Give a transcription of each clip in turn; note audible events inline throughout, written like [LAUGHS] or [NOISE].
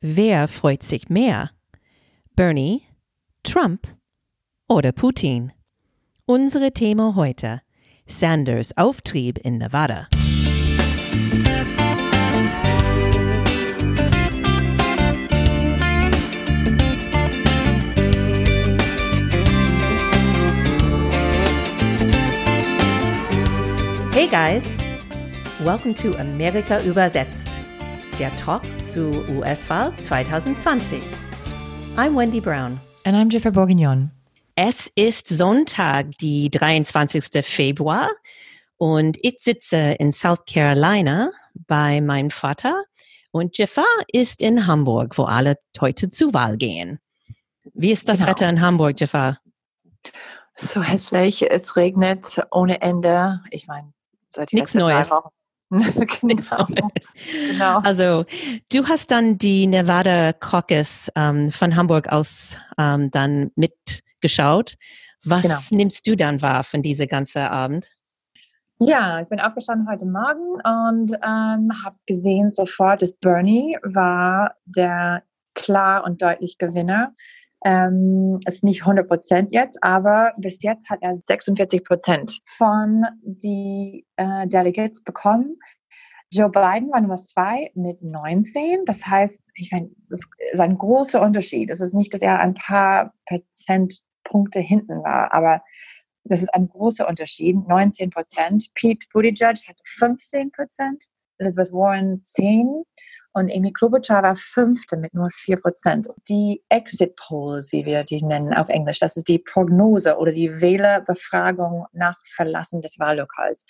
Wer freut sich mehr? Bernie, Trump oder Putin? Unsere Thema heute: Sanders Auftrieb in Nevada. Hey guys, welcome to Amerika übersetzt, der Talk zu US-Wahl 2020. I'm Wendy Brown. And I'm Jennifer Bourguignon. Es ist Sonntag, die 23. Februar und ich sitze in South Carolina bei meinem Vater und Jafar ist in Hamburg, wo alle heute zur Wahl gehen. Wie ist das Genau. Wetter in Hamburg, Jafar? So hässlich, es regnet ohne Ende. Ich meine, seit Nichts Neues. Wochen. [LAUGHS] [LAUGHS] genau. genau. Also, du hast dann die Nevada Caucus ähm, von Hamburg aus ähm, dann mitgeschaut. Was Genau. nimmst du dann wahr von dieser ganzen Abend? Ja, ich bin aufgestanden heute Morgen und ähm, habe gesehen sofort, dass Bernie war der klar und deutlich Gewinner. Ähm, ist nicht 100 Prozent jetzt, aber bis jetzt hat er 46 Prozent von die äh, Delegates bekommen. Joe Biden war Nummer zwei mit 19. Das heißt, ich meine, das ist ein großer Unterschied. Es ist nicht, dass er ein paar Prozentpunkte hinten war, aber das ist ein großer Unterschied. 19 Prozent. Pete Buttigieg hatte 15 Prozent, Elizabeth Warren 10 und Amy Klobuchar war fünfte mit nur 4 Prozent. Die Exit Polls, wie wir die nennen auf Englisch, das ist die Prognose oder die Wählerbefragung nach Verlassen des Wahllokals,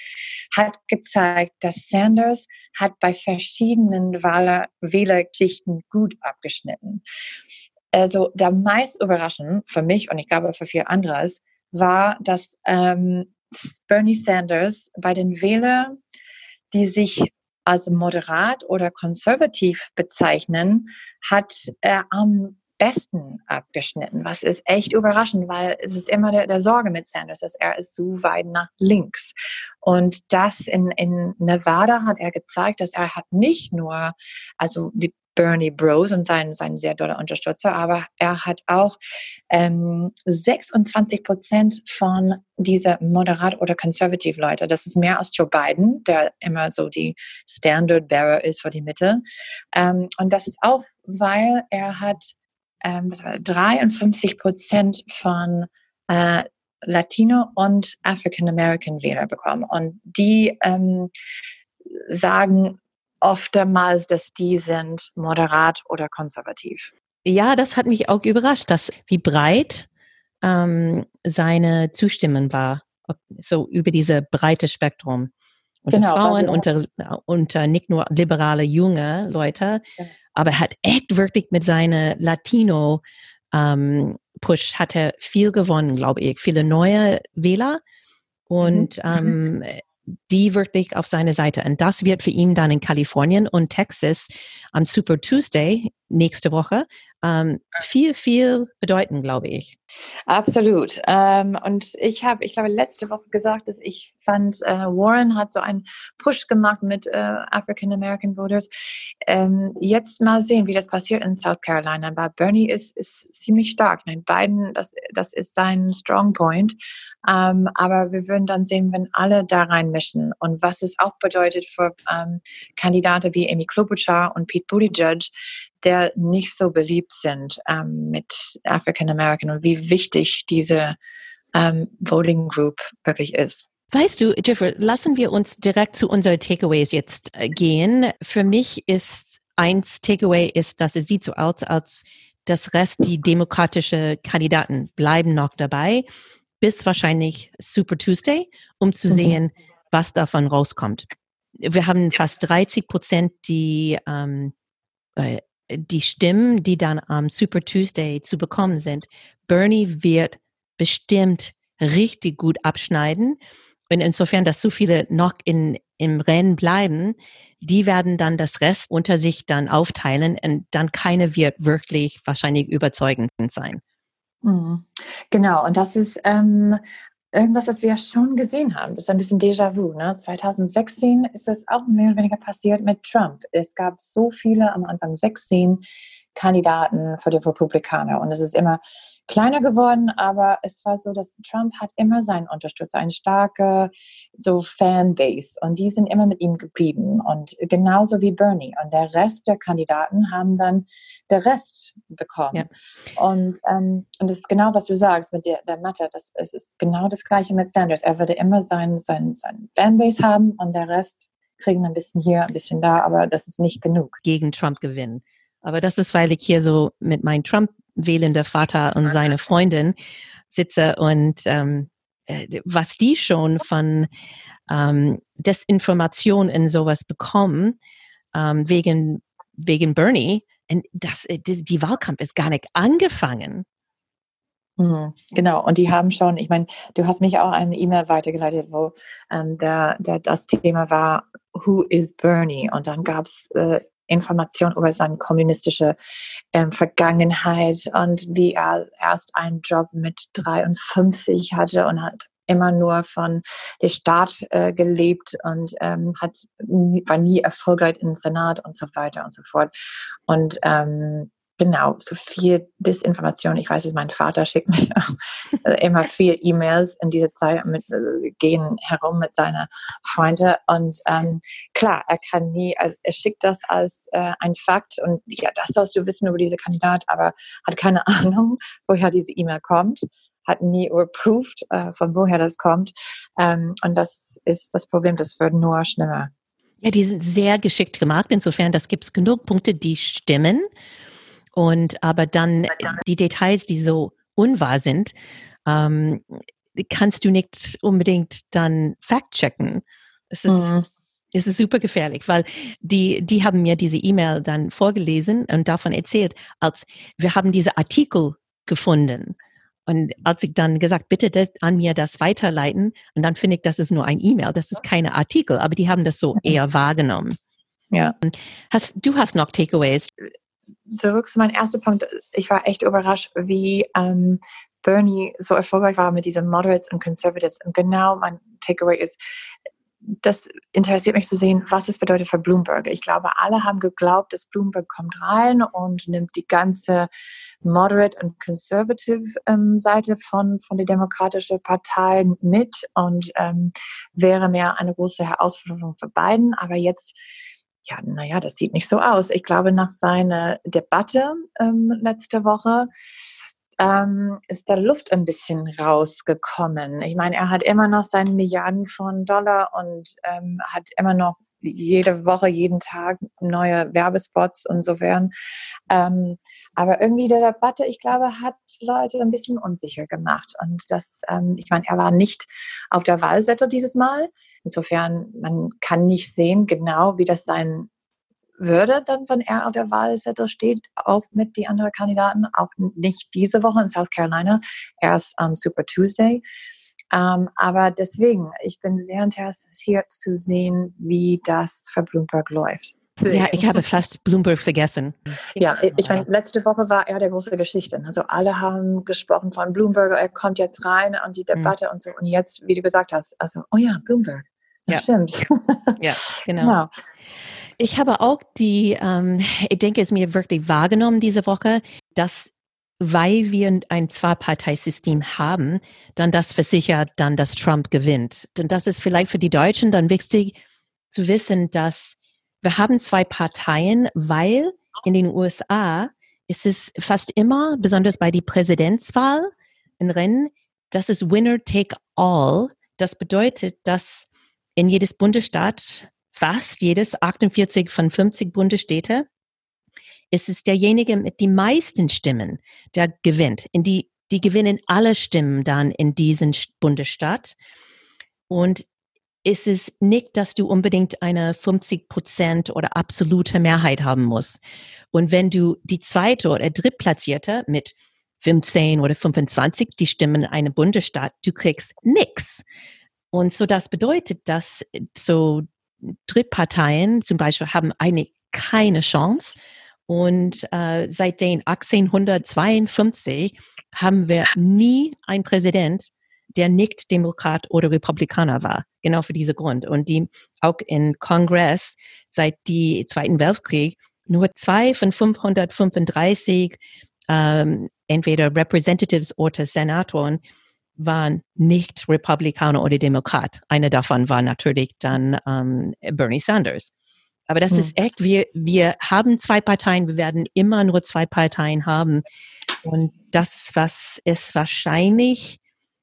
hat gezeigt, dass Sanders hat bei verschiedenen Wahler Wählerschichten gut abgeschnitten. Also der meist überraschend für mich und ich glaube für viele andere war, dass ähm, Bernie Sanders bei den Wählern, die sich als moderat oder konservativ bezeichnen, hat er am besten abgeschnitten. Was ist echt überraschend, weil es ist immer der, der Sorge mit Sanders, dass er ist so weit nach links. Und das in, in Nevada hat er gezeigt, dass er hat nicht nur, also die Bernie Bros und sein, sein sehr doller Unterstützer, aber er hat auch ähm, 26 Prozent von dieser moderat oder konservativ Leute. Das ist mehr als Joe Biden, der immer so die Standard Bearer ist für die Mitte. Ähm, und das ist auch, weil er hat ähm, was war, 53 Prozent von äh, Latino und African American Wähler bekommen. Und die ähm, sagen oftmals, dass die sind moderat oder konservativ. Ja, das hat mich auch überrascht, dass wie breit ähm, seine Zustimmung war, so über diese breite Spektrum. Unter Genau, Frauen, unter, unter nicht nur liberale junge Leute, Ja. aber er hat echt wirklich mit seiner Latino ähm, Push hat er viel gewonnen, glaube ich. Viele neue Wähler und ähm, die wirklich auf seine Seite. Und das wird für ihn dann in Kalifornien und Texas am Super Tuesday nächste Woche ähm, viel, viel bedeuten, glaube ich. Absolut. Ähm, und ich habe, ich glaube, letzte Woche gesagt, dass ich fand, äh, Warren hat so einen Push gemacht mit äh, African American Voters. Ähm, jetzt mal sehen, wie das passiert in South Carolina. Aber Bernie ist, ist ziemlich stark. Nein, Biden, das, das ist sein Strong Point. Ähm, aber wir würden dann sehen, wenn alle da reinmischen und was es auch bedeutet für ähm, Kandidaten wie Amy Klobuchar und Pete Buttigieg, der nicht so beliebt sind ähm, mit African American und wie wichtig diese ähm, Voting Group wirklich ist. Weißt du, Jeffrey, lassen wir uns direkt zu unseren Takeaways jetzt äh, gehen. Für mich ist eins Takeaway ist, dass es sieht so aus, als das Rest, die demokratische Kandidaten bleiben noch dabei, bis wahrscheinlich Super Tuesday, um zu Mhm. sehen, was davon rauskommt. Wir haben fast 30 Prozent, die, ähm, äh, die Stimmen, die dann am Super Tuesday zu bekommen sind. Bernie wird bestimmt richtig gut abschneiden. Und insofern, dass so viele noch in, im Rennen bleiben, die werden dann das Rest unter sich dann aufteilen und dann keine wird wirklich wahrscheinlich überzeugend sein. Mhm. Genau, und das ist ähm, irgendwas, das wir schon gesehen haben. Das ist ein bisschen Déjà-vu. Ne? 2016 ist das auch mehr oder weniger passiert mit Trump. Es gab so viele am Anfang 16, Kandidaten für die Republikaner. Und es ist immer kleiner geworden, aber es war so, dass Trump hat immer seinen Unterstützer, eine starke so Fanbase und die sind immer mit ihm geblieben und genauso wie Bernie und der Rest der Kandidaten haben dann der Rest bekommen ja. und ähm, und das ist genau was du sagst mit der, der Mathe, das es ist genau das gleiche mit Sanders, er würde immer sein sein sein Fanbase haben und der Rest kriegen ein bisschen hier, ein bisschen da, aber das ist nicht genug. Gegen Trump gewinnen. Aber das ist, weil ich hier so mit meinem Trump wählender Vater und seine Freundin sitze und ähm, äh, was die schon von ähm, Desinformation in sowas bekommen, ähm, wegen, wegen Bernie, und das, äh, die, die Wahlkampf ist gar nicht angefangen. Mhm, genau, und die haben schon, ich meine, du hast mich auch eine E-Mail weitergeleitet, wo ähm, der, der, das Thema war, Who is Bernie? Und dann gab es äh, Informationen über seine kommunistische ähm, Vergangenheit und wie er erst einen Job mit 53 hatte und hat immer nur von der Staat äh, gelebt und ähm, hat war nie erfolgreich im Senat und so weiter und so fort. Und ähm, Genau, so viel Disinformation. Ich weiß es, mein Vater schickt mir [LAUGHS] immer viel E-Mails in dieser Zeit mit, äh, gehen herum mit seinen Freunden. Und ähm, klar, er kann nie, also er schickt das als äh, ein Fakt und ja, das sollst du wissen über diese Kandidat, aber hat keine [LAUGHS] Ahnung, woher diese E-Mail kommt, hat nie überprüft, äh, von woher das kommt. Ähm, und das ist das Problem, das wird nur schlimmer. Ja, die sind sehr geschickt gemacht. Insofern, das gibt es genug Punkte, die stimmen. Und aber dann die Details, die so unwahr sind, ähm, kannst du nicht unbedingt dann fact-checken. Es ist, mhm. es ist super gefährlich, weil die, die haben mir diese E-Mail dann vorgelesen und davon erzählt, als wir haben diese Artikel gefunden. Und als ich dann gesagt, bitte an mir das weiterleiten, und dann finde ich, das ist nur ein E-Mail, das ist keine Artikel, aber die haben das so mhm. eher wahrgenommen. Ja. Hast, du hast noch Takeaways zurück zu meinem ersten Punkt. Ich war echt überrascht, wie ähm, Bernie so erfolgreich war mit diesen Moderates und Conservatives. Und genau mein Takeaway ist, das interessiert mich zu sehen, was es bedeutet für Bloomberg. Ich glaube, alle haben geglaubt, dass Bloomberg kommt rein und nimmt die ganze Moderate und Conservative ähm, Seite von, von der Demokratischen Partei mit und ähm, wäre mehr eine große Herausforderung für beiden. Aber jetzt ja, naja, das sieht nicht so aus. Ich glaube, nach seiner Debatte ähm, letzte Woche ähm, ist der Luft ein bisschen rausgekommen. Ich meine, er hat immer noch seine Milliarden von Dollar und ähm, hat immer noch jede Woche, jeden Tag neue Werbespots und so werden. Ähm, aber irgendwie der Debatte, ich glaube, hat Leute ein bisschen unsicher gemacht. Und das, ähm, ich meine, er war nicht auf der Wahlseite dieses Mal. Insofern, man kann nicht sehen genau, wie das sein würde, dann, wenn er auf der Wahlzettel steht, auch mit den anderen Kandidaten, auch nicht diese Woche in South Carolina, erst am Super Tuesday. Ähm, aber deswegen, ich bin sehr interessiert zu sehen, wie das für Bloomberg läuft. Ja, ich habe fast Bloomberg vergessen. Ja, ich meine, letzte Woche war er der große Geschichte. Also alle haben gesprochen von Bloomberg, er kommt jetzt rein und die mhm. Debatte mhm. und so. Und jetzt, wie du gesagt hast, also, oh ja, Bloomberg. Ja. Stimmt. [LAUGHS] Ja, genau. genau. Ich habe auch die, ähm, ich denke, es mir wirklich wahrgenommen diese Woche, dass weil wir ein Zwei-Parteisystem haben, dann das versichert dann, dass Trump gewinnt. Denn das ist vielleicht für die Deutschen dann wichtig zu wissen, dass wir haben zwei Parteien, weil in den USA ist es fast immer, besonders bei der Präsidentswahl in Rennen, das ist Winner take all. Das bedeutet, dass in jedes Bundesstaat, fast jedes, 48 von 50 Bundesstädte, ist es derjenige mit den meisten Stimmen, der gewinnt. In die, die gewinnen alle Stimmen dann in diesem Bundesstaat. Und ist es nicht, dass du unbedingt eine 50 Prozent oder absolute Mehrheit haben musst. Und wenn du die zweite oder drittplatzierte mit 15 oder 25 die Stimmen in einem Bundesstaat, du kriegst nichts. Und so das bedeutet, dass so Drittparteien zum Beispiel haben eine keine Chance. Und äh, seit den 1852 haben wir nie einen Präsident, der nicht Demokrat oder Republikaner war. Genau für diesen Grund. Und die auch im Kongress seit dem Zweiten Weltkrieg nur zwei von 535 ähm, entweder Representatives oder Senatoren waren nicht Republikaner oder Demokrat. Eine davon war natürlich dann ähm, Bernie Sanders. Aber das hm. ist echt, wir, wir haben zwei Parteien, wir werden immer nur zwei Parteien haben. Und das, was es wahrscheinlich,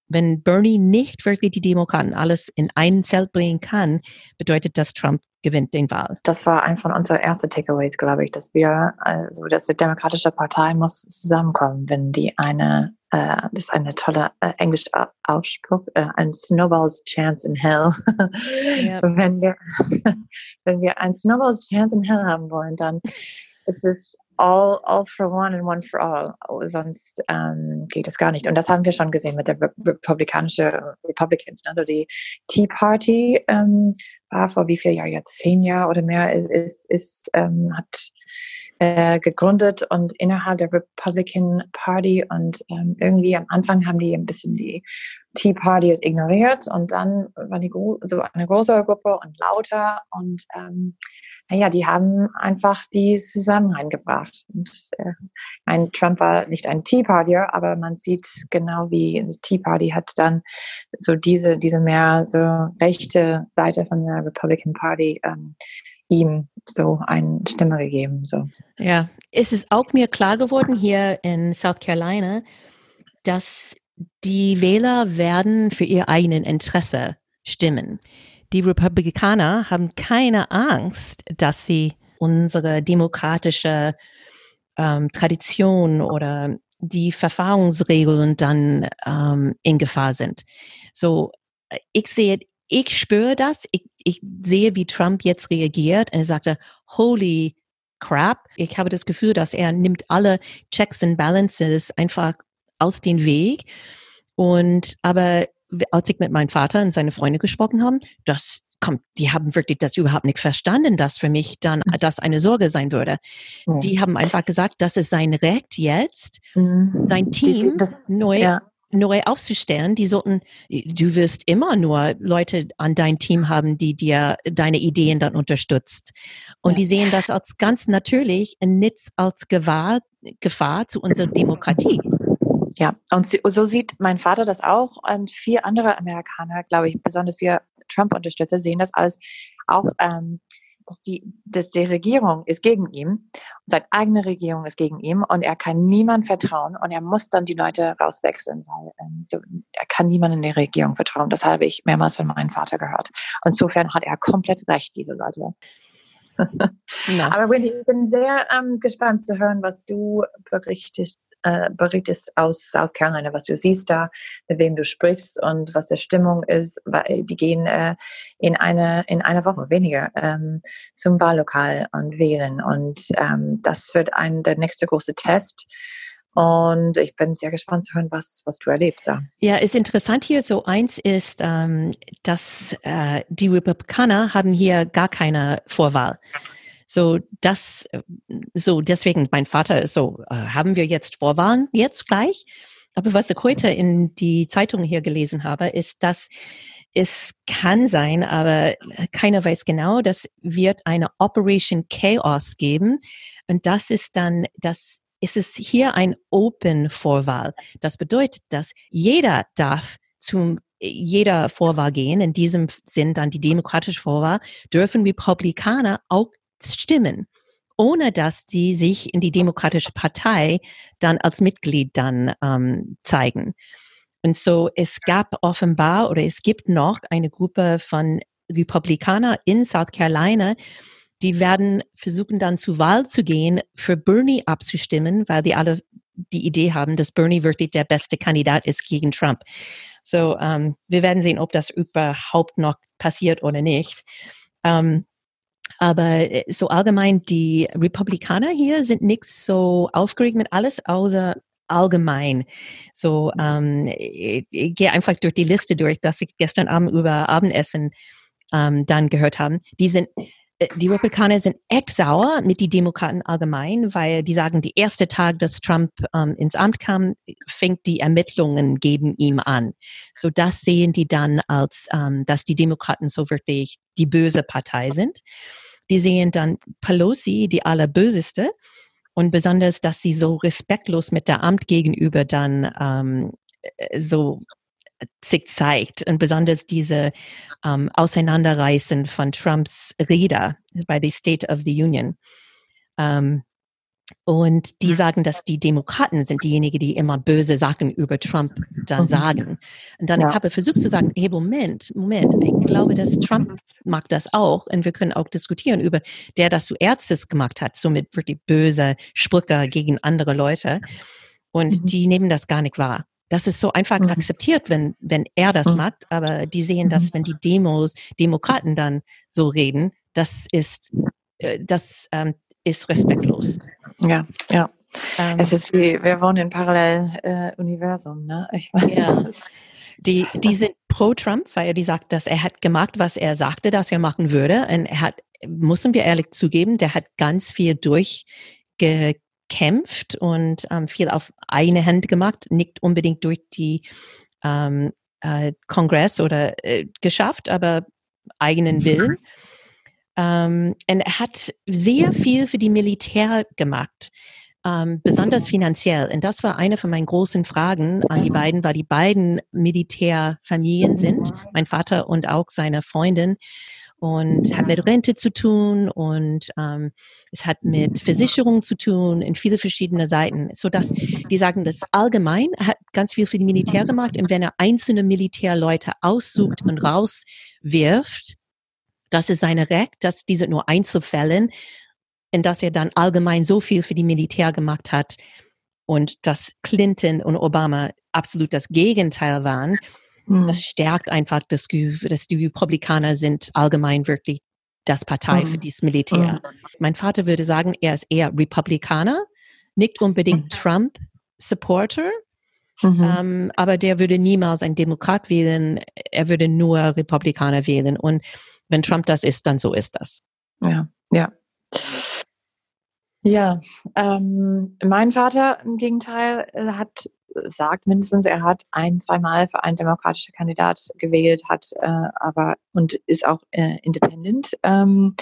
wenn Bernie nicht wirklich die Demokraten alles in ein Zelt bringen kann, bedeutet das, Trump gewinnt den Wahl. Das war ein von unseren ersten Takeaways, glaube ich, dass wir, also dass die Demokratische Partei muss zusammenkommen, wenn die eine äh, das ist eine tolle äh, englische Ausspruch, äh, ein Snowball's Chance in Hell. [LAUGHS] Wenn, wir, [LAUGHS] wenn wir ein Snowball's Chance in Hell haben wollen, dann ist es all, all for one and one for all. Sonst ähm, geht es gar nicht. Und das haben wir schon gesehen mit der Re republikanischen Republicans. Also die Tea Party ähm, war vor wie viel Jahren jetzt zehn Jahre oder mehr ist, ist, ist ähm, hat äh, gegründet und innerhalb der Republican Party und ähm, irgendwie am Anfang haben die ein bisschen die Tea Party ignoriert und dann war die so eine große Gruppe und lauter und ähm, naja, die haben einfach die zusammen reingebracht. Und, äh, ein Trump war nicht ein Tea Party, aber man sieht genau wie die Tea Party hat dann so diese, diese mehr so rechte Seite von der Republican Party ähm, ihm so eine Stimme gegeben. So. Ja, es ist auch mir klar geworden hier in South Carolina, dass die Wähler werden für ihr eigenen Interesse stimmen. Die Republikaner haben keine Angst, dass sie unsere demokratische ähm, Tradition oder die Verfahrensregeln dann ähm, in Gefahr sind. So, ich sehe ich spüre das. Ich, ich sehe, wie Trump jetzt reagiert. Und er sagte, holy crap. Ich habe das Gefühl, dass er nimmt alle Checks and Balances einfach aus dem Weg. Und aber als ich mit meinem Vater und seine Freunde gesprochen habe, das kommt, die haben wirklich das überhaupt nicht verstanden, dass für mich dann mhm. das eine Sorge sein würde. Mhm. Die haben einfach gesagt, das ist sein Recht jetzt, mhm. sein Team das, neu ja neu aufzustellen, die sollten, du wirst immer nur Leute an dein Team haben, die dir deine Ideen dann unterstützt. Und ja. die sehen das als ganz natürlich und nicht als Gewahr, Gefahr zu unserer Demokratie. Ja, und so sieht mein Vater das auch und vier andere Amerikaner, glaube ich, besonders wir Trump-Unterstützer sehen das alles auch ähm, dass die, dass die Regierung ist gegen ihn, seine eigene Regierung ist gegen ihn und er kann niemand vertrauen und er muss dann die Leute rauswechseln, weil ähm, so, er kann niemand in der Regierung vertrauen. Das habe ich mehrmals von meinem Vater gehört. Insofern hat er komplett recht, diese Leute. [LAUGHS] Aber Wendy, ich bin sehr ähm, gespannt zu hören, was du berichtest äh, berichtest aus South Carolina, was du siehst da, mit wem du sprichst und was der Stimmung ist. Die gehen äh, in eine in einer Woche weniger ähm, zum Wahllokal und wählen und ähm, das wird ein der nächste große Test. Und ich bin sehr gespannt zu hören, was, was du erlebst da. Ja, ist interessant hier. So eins ist, ähm, dass äh, die Republikaner haben hier gar keine Vorwahl. So, das, so deswegen, mein Vater ist so, äh, haben wir jetzt Vorwahlen jetzt gleich? Aber was ich heute in die Zeitung hier gelesen habe, ist, dass es kann sein, aber keiner weiß genau, das wird eine Operation Chaos geben. Und das ist dann, das ist es hier ein Open Vorwahl. Das bedeutet, dass jeder darf zum jeder Vorwahl gehen. In diesem Sinn dann die demokratische Vorwahl dürfen Republikaner auch stimmen, ohne dass die sich in die Demokratische Partei dann als Mitglied dann ähm, zeigen. Und so, es gab offenbar oder es gibt noch eine Gruppe von Republikaner in South Carolina, die werden versuchen dann zur Wahl zu gehen, für Bernie abzustimmen, weil die alle die Idee haben, dass Bernie wirklich der beste Kandidat ist gegen Trump. So, ähm, wir werden sehen, ob das überhaupt noch passiert oder nicht. Ähm, aber äh, so allgemein, die Republikaner hier sind nicht so aufgeregt mit alles außer allgemein. So, ähm, ich, ich gehe einfach durch die Liste durch, dass ich gestern Abend über Abendessen ähm, dann gehört haben. Die sind äh, die Republikaner sind echt sauer mit den Demokraten allgemein, weil die sagen, der erste Tag, dass Trump ähm, ins Amt kam, fängt die Ermittlungen gegen ihn an. So das sehen die dann als, ähm, dass die Demokraten so wirklich die böse Partei sind. Die sehen dann Pelosi, die allerböseste, und besonders, dass sie so respektlos mit der Amt gegenüber dann ähm, äh, so sich zeigt und besonders diese ähm, Auseinanderreißen von Trumps Rede bei der State of the Union. Ähm, und die sagen, dass die Demokraten sind diejenigen, die immer böse Sachen über Trump dann mhm. sagen. Und dann ja. habe ich versucht zu sagen, hey, Moment, Moment, ich glaube, dass Trump mag das auch. Und wir können auch diskutieren über, der das zuerst gemacht hat, somit wirklich böse Sprüche gegen andere Leute. Und mhm. die nehmen das gar nicht wahr. Das ist so einfach mhm. akzeptiert, wenn, wenn er das mhm. macht, aber die sehen, dass mhm. wenn die Demos, Demokraten dann so reden, das ist, äh, das ähm, ist respektlos. Ja, ja. Ähm, es ist wie, wir wohnen in Paralleluniversum, äh, ne? Ich meine, ja. Die, die sind pro Trump, weil die sagt, dass er hat gemacht, was er sagte, dass er machen würde. Und er hat, müssen wir ehrlich zugeben, der hat ganz viel durchgekämpft und ähm, viel auf eine Hand gemacht, nicht unbedingt durch die ähm, äh, Kongress oder äh, geschafft, aber eigenen Willen. Ähm, und er hat sehr viel für die Militär gemacht. Ähm, besonders finanziell. Und das war eine von meinen großen Fragen an die beiden, weil die beiden Militärfamilien sind, mein Vater und auch seine Freundin. Und hat mit Rente zu tun und ähm, es hat mit Versicherung zu tun in viele verschiedene Seiten, so dass die sagen, das allgemein hat ganz viel für die Militär gemacht und wenn er einzelne Militärleute aussucht und rauswirft, das ist seine Recht, dass diese nur Einzelfällen, und dass er dann allgemein so viel für die Militär gemacht hat und dass Clinton und Obama absolut das Gegenteil waren. Mhm. Das stärkt einfach das Gefühl, dass die Republikaner sind allgemein wirklich das Partei mhm. für dieses Militär. Mhm. Mein Vater würde sagen, er ist eher Republikaner, nicht unbedingt mhm. Trump-Supporter, Mhm. Ähm, aber der würde niemals einen Demokrat wählen, er würde nur Republikaner wählen. Und wenn Trump das ist, dann so ist das. Ja, ja. Ja, ähm, mein Vater im Gegenteil äh, hat sagt mindestens, er hat ein, zweimal für einen demokratischen Kandidat gewählt, hat äh, aber und ist auch äh, independent. Ähm,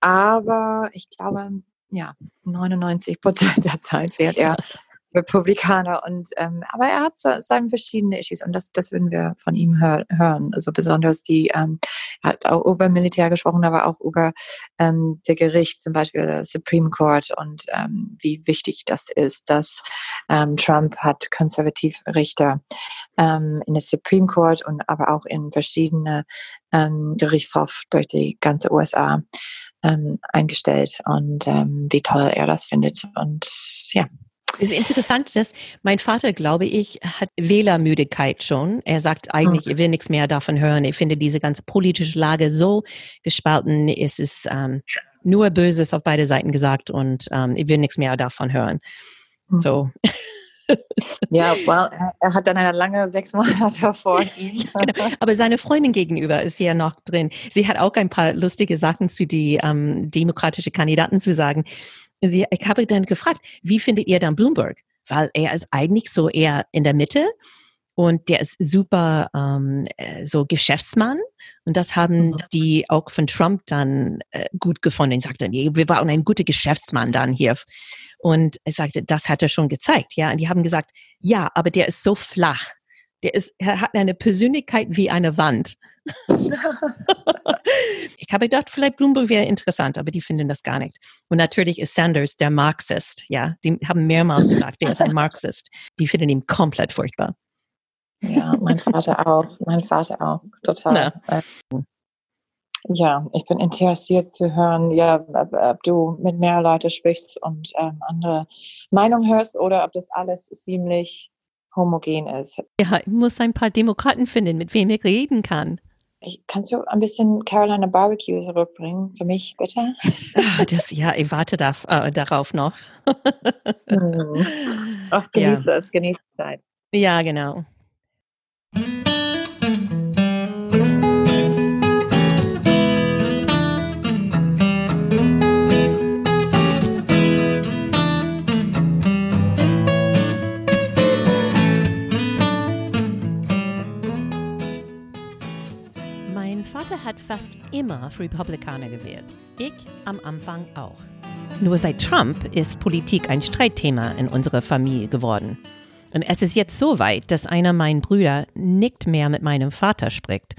aber ich glaube, ja, 99 Prozent der Zeit wählt er [LAUGHS] Republikaner und ähm, aber er hat so, seine verschiedene Issues und das, das würden wir von ihm hör, hören. Also besonders die, ähm, er hat auch über Militär gesprochen, aber auch über ähm, der Gericht, zum Beispiel der Supreme Court und ähm, wie wichtig das ist, dass ähm, Trump hat Konservativrichter ähm, in der Supreme Court und aber auch in verschiedene ähm, Gerichtshof durch die ganze USA ähm, eingestellt und ähm, wie toll er das findet und ja, es ist interessant, dass mein Vater, glaube ich, hat Wählermüdigkeit schon. Er sagt eigentlich, er will nichts mehr davon hören. Ich finde diese ganze politische Lage so gespalten. Es ist ähm, nur Böses auf beide Seiten gesagt und ähm, ich will nichts mehr davon hören. Hm. So. [LAUGHS] Ja, well, er hat dann eine lange sechs Monate [LAUGHS] vor ihm. genau. Aber seine Freundin gegenüber ist ja noch drin. Sie hat auch ein paar lustige Sachen zu die ähm, demokratische Kandidaten zu sagen sie, ich habe dann gefragt, wie findet ihr dann Bloomberg? Weil er ist eigentlich so eher in der Mitte und der ist super ähm, äh, so Geschäftsmann und das haben mhm. die auch von Trump dann äh, gut gefunden. Ich sagte, nee, wir waren ein guter Geschäftsmann dann hier. Und er sagte, das hat er schon gezeigt, ja. Und die haben gesagt, ja, aber der ist so flach. Der ist, er hat eine Persönlichkeit wie eine Wand. [LAUGHS] ich habe gedacht, vielleicht Bloomberg wäre interessant, aber die finden das gar nicht. Und natürlich ist Sanders der Marxist, ja. Die haben mehrmals gesagt, der ist ein Marxist. Die finden ihn komplett furchtbar. Ja, mein Vater auch. Mein Vater auch. Total. Na. Ja, ich bin interessiert zu hören, ja, ob, du mit mehr Leuten sprichst und ähm, andere Meinungen hörst oder ob das alles ziemlich homogen ist. Ja, ich muss ein paar Demokraten finden, mit wem ich reden kann. Ich, kannst du ein bisschen Carolina Barbecue zurückbringen für mich, bitte? Ah, das, ja, ich warte da, äh, darauf noch. [LAUGHS] hm. Ach, genieße ja. es, genieße die Zeit. Ja, genau. Fast immer für Republikaner gewählt. Ich am Anfang auch. Nur seit Trump ist Politik ein Streitthema in unserer Familie geworden. Und es ist jetzt so weit, dass einer meiner Brüder nicht mehr mit meinem Vater spricht,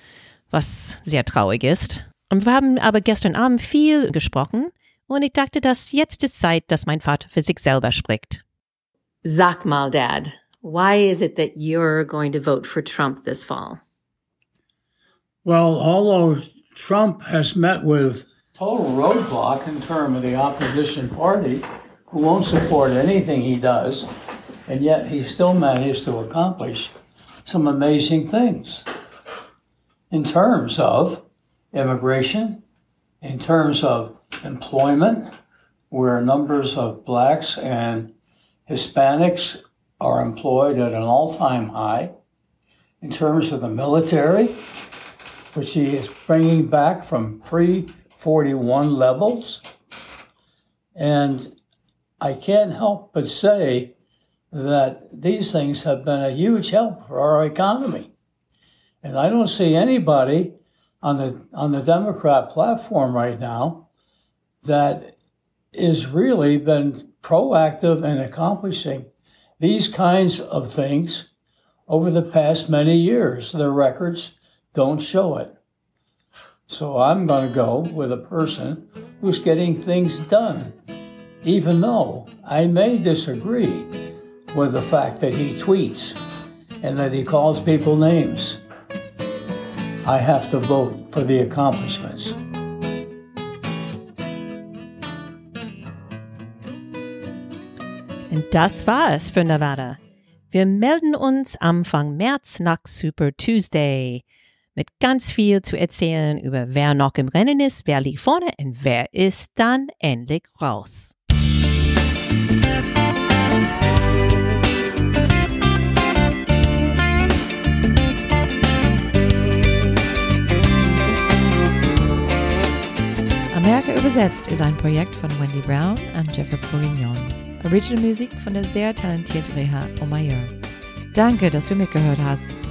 was sehr traurig ist. Und wir haben aber gestern Abend viel gesprochen und ich dachte, dass jetzt ist Zeit, dass mein Vater für sich selber spricht. Sag mal, Dad, why is it that you're going to vote for Trump this fall? Well, although Trump has met with total roadblock in terms of the opposition party, who won't support anything he does, and yet he still managed to accomplish some amazing things in terms of immigration, in terms of employment, where numbers of blacks and Hispanics are employed at an all time high, in terms of the military, which he is bringing back from pre 41 levels. And I can't help but say that these things have been a huge help for our economy. And I don't see anybody on the on the Democrat platform right now that is really been proactive in accomplishing these kinds of things over the past many years. Their records don't show it. So I'm going to go with a person who's getting things done, even though I may disagree with the fact that he tweets and that he calls people names. I have to vote for the accomplishments. Und das war es für Nevada. Wir melden uns Anfang März nach Super Tuesday mit ganz viel zu erzählen über wer noch im Rennen ist, wer liegt vorne und wer ist dann endlich raus. Amerika übersetzt ist ein Projekt von Wendy Brown und Jeffrey Bourguignon. Original Musik von der sehr talentierten Reha Omayor. Danke, dass du mitgehört hast.